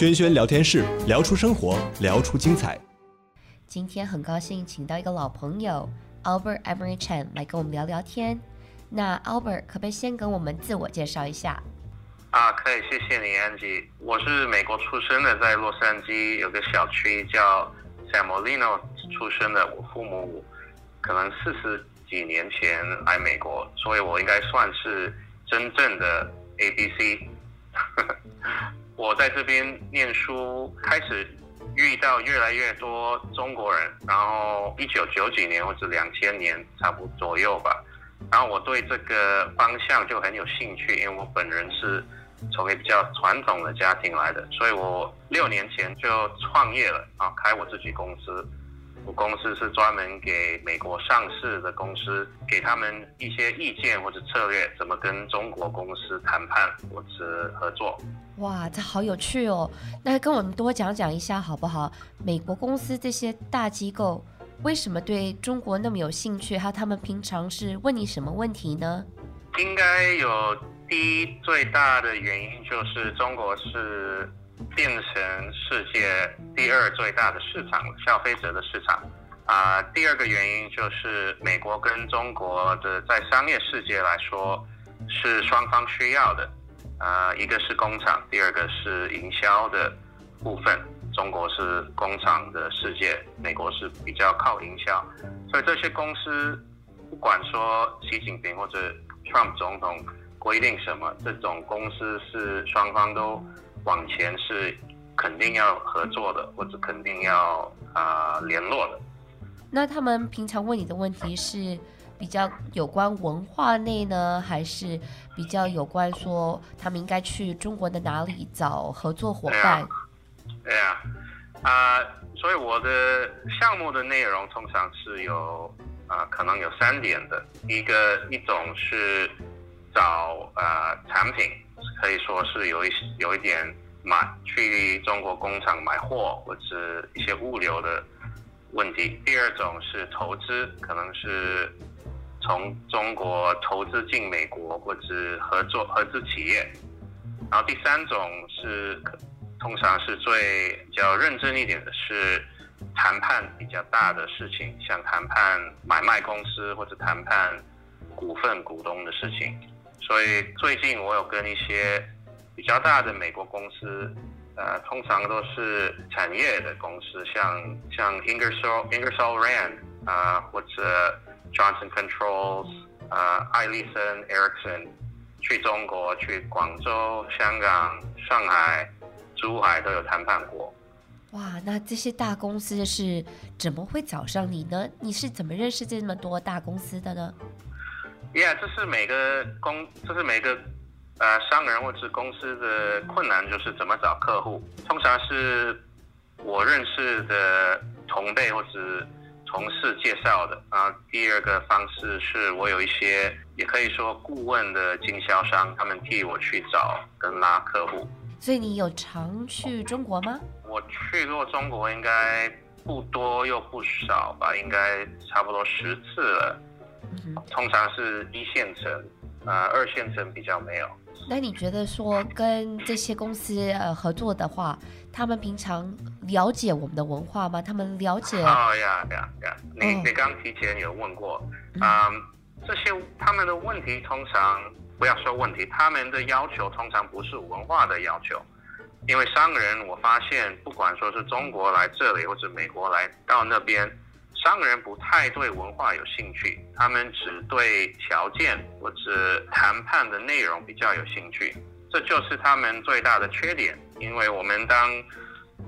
轩轩聊天室，聊出生活，聊出精彩。今天很高兴请到一个老朋友 Albert Emery Chan 来跟我们聊聊天。那 Albert 可不可以先跟我们自我介绍一下？啊，可以，谢谢你，Angie。我是美国出生的，在洛杉矶有个小区叫 San Molino 出生的。我父母可能四十几年前来美国，所以我应该算是真正的 ABC。在这边念书，开始遇到越来越多中国人，然后一九九几年或者两千年差不多左右吧，然后我对这个方向就很有兴趣，因为我本人是从一个比较传统的家庭来的，所以我六年前就创业了啊，开我自己公司。我公司是专门给美国上市的公司，给他们一些意见或者策略，怎么跟中国公司谈判或者合作。哇，这好有趣哦！那跟我们多讲讲一下好不好？美国公司这些大机构为什么对中国那么有兴趣？还有他们平常是问你什么问题呢？应该有第一最大的原因就是中国是。变成世界第二最大的市场，消费者的市场。啊、第二个原因就是美国跟中国的在商业世界来说是双方需要的。啊、一个是工厂，第二个是营销的部分。中国是工厂的世界，美国是比较靠营销。所以这些公司，不管说习近平或者 Trump 总统规定什么，这种公司是双方都。往前是肯定要合作的，或者肯定要啊、呃、联络的。那他们平常问你的问题是比较有关文化内呢，还是比较有关说他们应该去中国的哪里找合作伙伴？对啊，啊、呃，所以我的项目的内容通常是有啊、呃，可能有三点的。一个一种是找、呃、产品。可以说是有一有一点买去中国工厂买货或者一些物流的问题。第二种是投资，可能是从中国投资进美国或者合作合资企业。然后第三种是通常是最比较认真一点的是谈判比较大的事情，像谈判买卖公司或者谈判股份股东的事情。所以最近我有跟一些比较大的美国公司，呃，通常都是产业的公司，像像 Ingersoll Ingersoll Rand 啊、呃，或者 Johnson Controls 啊、呃，艾利森 Ericsson 去中国、去广州、香港、上海、珠海都有谈判过。哇，那这些大公司是怎么会找上你呢？你是怎么认识这么多大公司的呢？Yeah，这是每个公，这是每个呃商人或者公司的困难，就是怎么找客户。通常是我认识的同辈或者同事介绍的啊。第二个方式是我有一些，也可以说顾问的经销商，他们替我去找跟拉客户。所以你有常去中国吗？我去过中国应该不多又不少吧，应该差不多十次了。通常是一线城，呃，二线城比较没有。那你觉得说跟这些公司呃合作的话，他们平常了解我们的文化吗？他们了解？哦呀呀呀！你你刚提前有问过，嗯，嗯，这些他们的问题通常不要说问题，他们的要求通常不是文化的要求，因为商人我发现，不管说是中国来这里或者美国来到那边。商人不太对文化有兴趣，他们只对条件或者谈判的内容比较有兴趣，这就是他们最大的缺点。因为我们当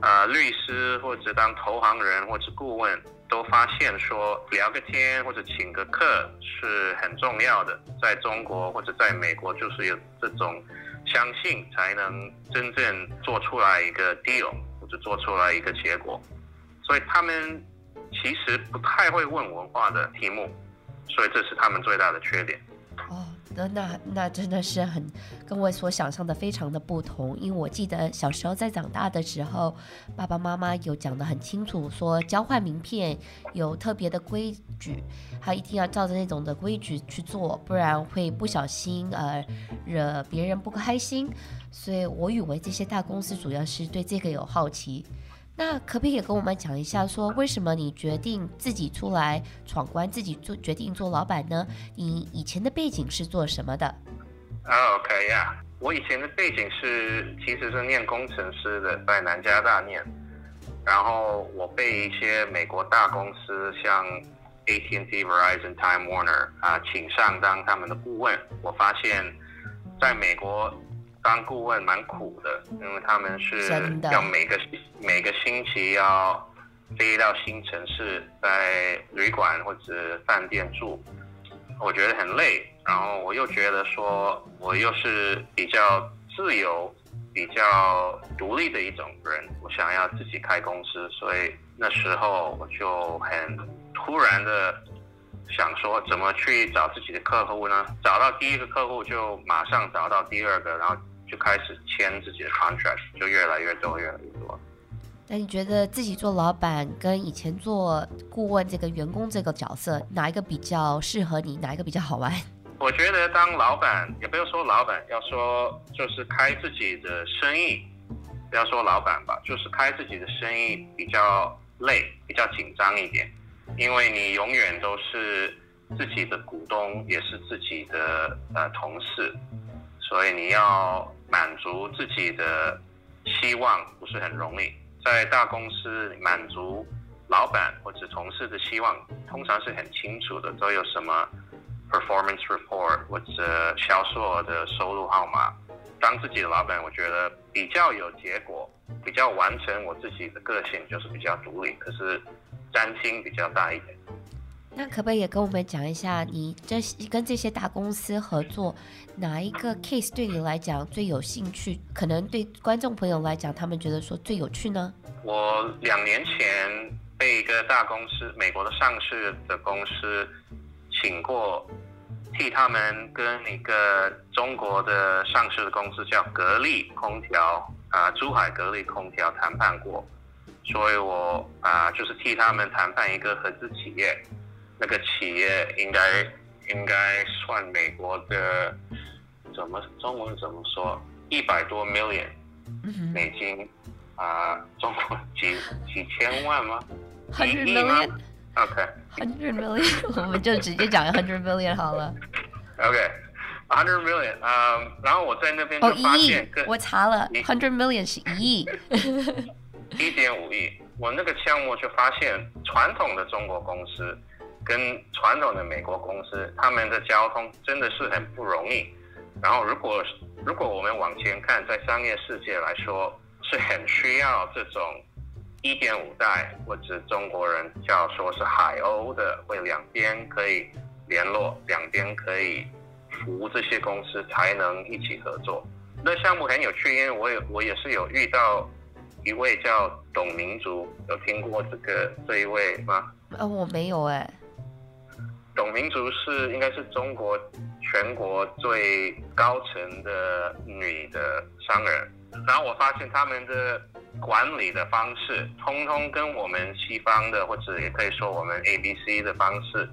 呃律师或者当投行人或者顾问，都发现说聊个天或者请个客是很重要的。在中国或者在美国，就是有这种相信才能真正做出来一个 deal 或者做出来一个结果，所以他们。其实不太会问文化的题目，所以这是他们最大的缺点。哦，那那那真的是很跟我所想象的非常的不同，因为我记得小时候在长大的时候，爸爸妈妈有讲得很清楚，说交换名片有特别的规矩，他一定要照着那种的规矩去做，不然会不小心呃惹别人不开心。所以我以为这些大公司主要是对这个有好奇。那可不可以跟我们讲一下，说为什么你决定自己出来闯关，自己做决定做老板呢？你以前的背景是做什么的？啊，OK 呀，我以前的背景是其实是念工程师的，在南加大念，然后我被一些美国大公司，像 AT&T、Verizon、Time Warner 啊，请上当他们的顾问。我发现，在美国。当顾问蛮苦的，因为他们是要每个每个星期要飞到新城市，在旅馆或者饭店住，我觉得很累。然后我又觉得说，我又是比较自由、比较独立的一种人，我想要自己开公司，所以那时候我就很突然的想说，怎么去找自己的客户呢？找到第一个客户，就马上找到第二个，然后。就开始签自己的 contract，就越来越多，越来越多。那你觉得自己做老板跟以前做顾问这个员工这个角色，哪一个比较适合你？哪一个比较好玩？我觉得当老板，也不要说老板，要说就是开自己的生意，不要说老板吧，就是开自己的生意比较累，比较紧张一点，因为你永远都是自己的股东，也是自己的呃同事，所以你要。满足自己的希望不是很容易，在大公司满足老板或者同事的希望，通常是很清楚的，都有什么 performance report 或者销售的收入号码。当自己的老板，我觉得比较有结果，比较完成我自己的个性，就是比较独立，可是占心比较大一点。那可不可以也跟我们讲一下，你这跟这些大公司合作，哪一个 case 对你来讲最有兴趣？可能对观众朋友来讲，他们觉得说最有趣呢？我两年前被一个大公司，美国的上市的公司请过，替他们跟一个中国的上市的公司叫格力空调啊，珠海格力空调谈判过，所以我啊就是替他们谈判一个合资企业。那个企业应该应该算美国的，怎么中文怎么说？一百多 million 美金啊、呃，中国几几千万吗？Hundred million。OK。Hundred million，我们就直接讲 hundred million 好了。OK，hundred million，嗯，然后我在那边就发现，oh, 我查了，hundred million 是一亿，一点五亿。我那个项目就发现，传统的中国公司。跟传统的美国公司，他们的交通真的是很不容易。然后，如果如果我们往前看，在商业世界来说，是很需要这种一点五代，或者中国人叫说是海鸥的，会两边可以联络，两边可以服务这些公司，才能一起合作。那项目很有趣，因为我也我也是有遇到一位叫董明珠，有听过这个这一位吗？呃，我没有哎。董明珠是应该是中国全国最高层的女的商人，然后我发现他们的管理的方式，通通跟我们西方的，或者也可以说我们 ABC 的方式，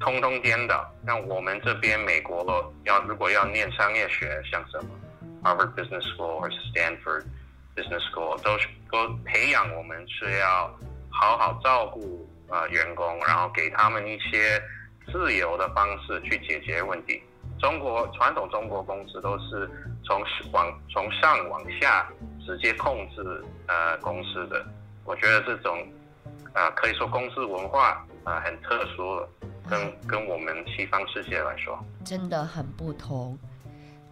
通通颠倒。那我们这边美国要如果要念商业学，像什么 Harvard Business School 或是 Stanford Business School，都都培养我们是要好好照顾。呃，员工，然后给他们一些自由的方式去解决问题。中国传统中国公司都是从往从上往下直接控制呃公司的。我觉得这种啊、呃，可以说公司文化啊、呃、很特殊，跟跟我们西方世界来说，真的很不同。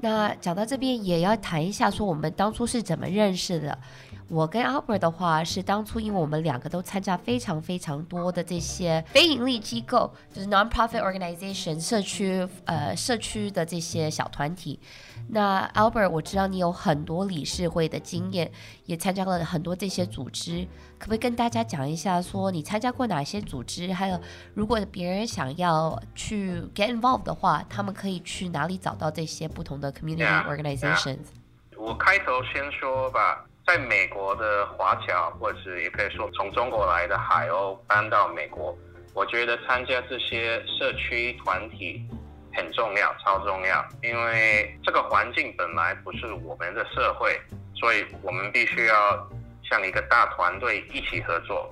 那讲到这边也要谈一下，说我们当初是怎么认识的。我跟 Albert 的话是当初因为我们两个都参加非常非常多的这些非盈利机构，就是 non-profit organization 社区呃社区的这些小团体。那 Albert，我知道你有很多理事会的经验，也参加了很多这些组织，可不可以跟大家讲一下，说你参加过哪些组织？还有，如果别人想要去 get involved 的话，他们可以去哪里找到这些不同的 community organizations？Yeah, yeah. 我开头先说吧，在美国的华侨，或者是也可以说从中国来的海鸥搬到美国，我觉得参加这些社区团体。很重要，超重要，因为这个环境本来不是我们的社会，所以我们必须要像一个大团队一起合作。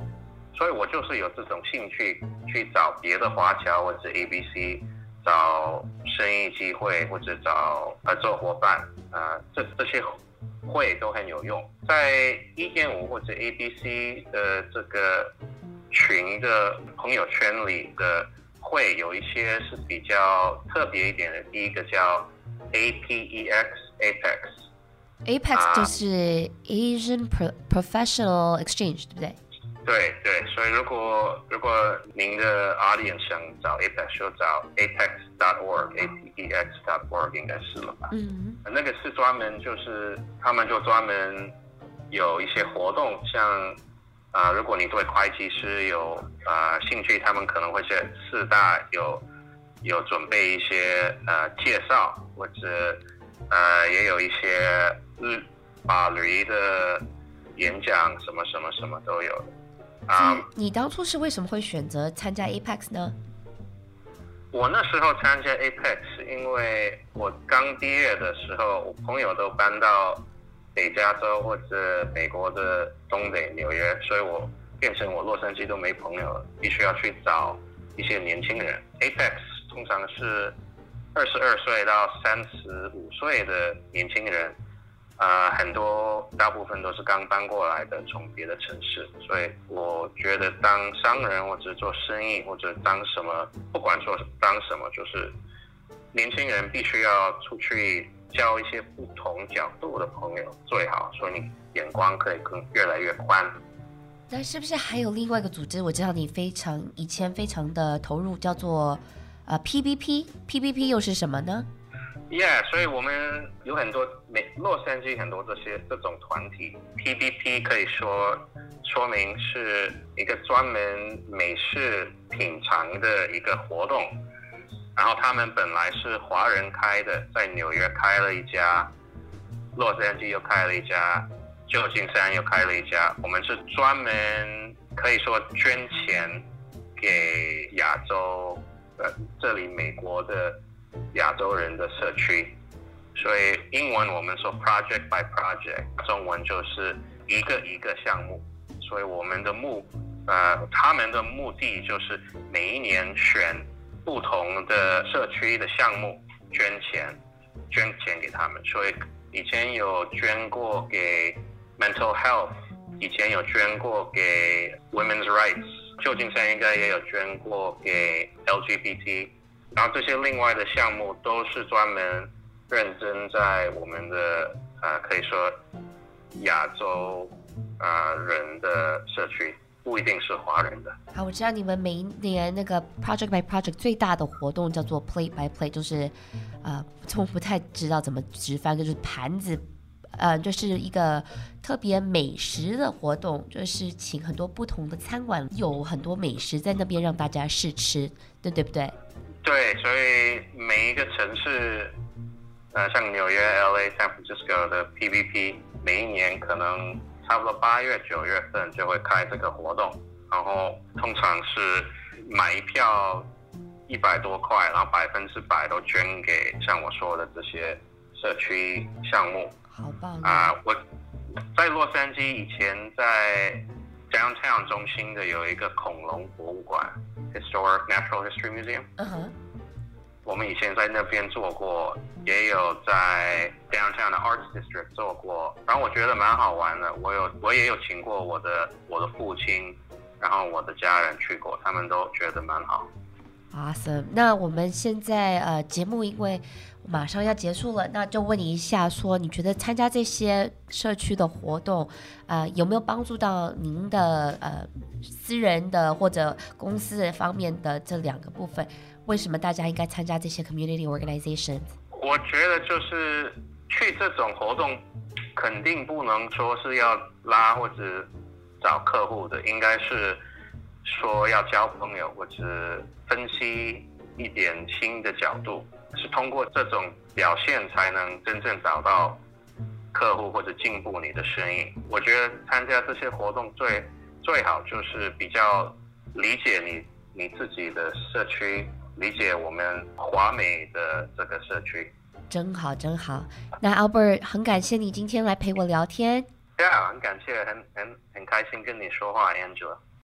所以我就是有这种兴趣去找别的华侨或者 ABC，找生意机会或者找合作伙伴，啊、这这些会都很有用。在一点五或者 abc 的这个群的朋友圈里的会有一些是比较特别一点的第一个叫 apex apex apex 就是 asian professional exchange 对不对？对对，所以如果如果您的 audience 想找 Apex，就找 apex.org，apex.org 应该是了吧？嗯，那个是专门就是他们就专门有一些活动，像。啊、呃，如果你对会计师有啊、呃、兴趣，他们可能会在四大有有准备一些呃介绍，或者呃也有一些日法律的演讲，什么什么什么都有的。你当初是为什么会选择参加 Apex 呢？我那时候参加 Apex，因为我刚毕业的时候，我朋友都搬到。北加州或者美国的东北纽约，所以我变成我洛杉矶都没朋友了，必须要去找一些年轻人。Apex 通常是二十二岁到三十五岁的年轻人，啊、呃，很多大部分都是刚搬过来的，从别的城市。所以我觉得当商人或者做生意或者当什么，不管说当什么，就是年轻人必须要出去。交一些不同角度的朋友最好，所以你眼光可以更越来越宽。那是不是还有另外一个组织？我知道你非常以前非常的投入，叫做呃 PBP。PBP 又是什么呢？Yeah，所以我们有很多美洛杉矶很多这些这种团体，PBP 可以说说明是一个专门美式品尝的一个活动。然后他们本来是华人开的，在纽约开了一家，洛杉矶又开了一家，旧金山又开了一家。我们是专门可以说捐钱给亚洲，呃，这里美国的亚洲人的社区。所以英文我们说 project by project，中文就是一个一个项目。所以我们的目，呃，他们的目的就是每一年选。不同的社区的项目捐钱，捐钱给他们。所以以前有捐过给 mental health，以前有捐过给 women's rights，旧金山应该也有捐过给 LGBT。然后这些另外的项目都是专门认真在我们的呃，可以说亚洲啊、人的社区。不一定是华人的。好，我知道你们每一年那个 project by project 最大的活动叫做 plate by plate，就是，呃，我不太知道怎么直翻，就是盘子，呃，就是一个特别美食的活动，就是请很多不同的餐馆，有很多美食在那边让大家试吃，对对不对？对，所以每一个城市，呃，像纽约、LA、San Francisco 的 PVP，每一年可能。差不多八月九月份就会开这个活动，然后通常是买一票一百多块，然后百分之百都捐给像我说的这些社区项目。好棒啊！我在洛杉矶以前在 Downtown 中心的有一个恐龙博物馆 （Historic Natural History Museum）。嗯哼。我们以前在那边做过，也有在 Downtown 的 Arts District 做过，然后我觉得蛮好玩的。我有我也有请过我的我的父亲，然后我的家人去过，他们都觉得蛮好。Awesome。那我们现在呃节目，因为马上要结束了，那就问你一下说，你觉得参加这些社区的活动，呃，有没有帮助到您的呃私人的或者公司方面的这两个部分？为什么大家应该参加这些 community organizations？我觉得就是去这种活动，肯定不能说是要拉或者找客户的，应该是说要交朋友或者分析一点新的角度。是通过这种表现才能真正找到客户或者进步你的生意。我觉得参加这些活动最最好就是比较理解你你自己的社区，理解我们华美的这个社区。真好，真好。那 Albert 很感谢你今天来陪我聊天。对啊，很感谢，很很很开心跟你说话，Angela。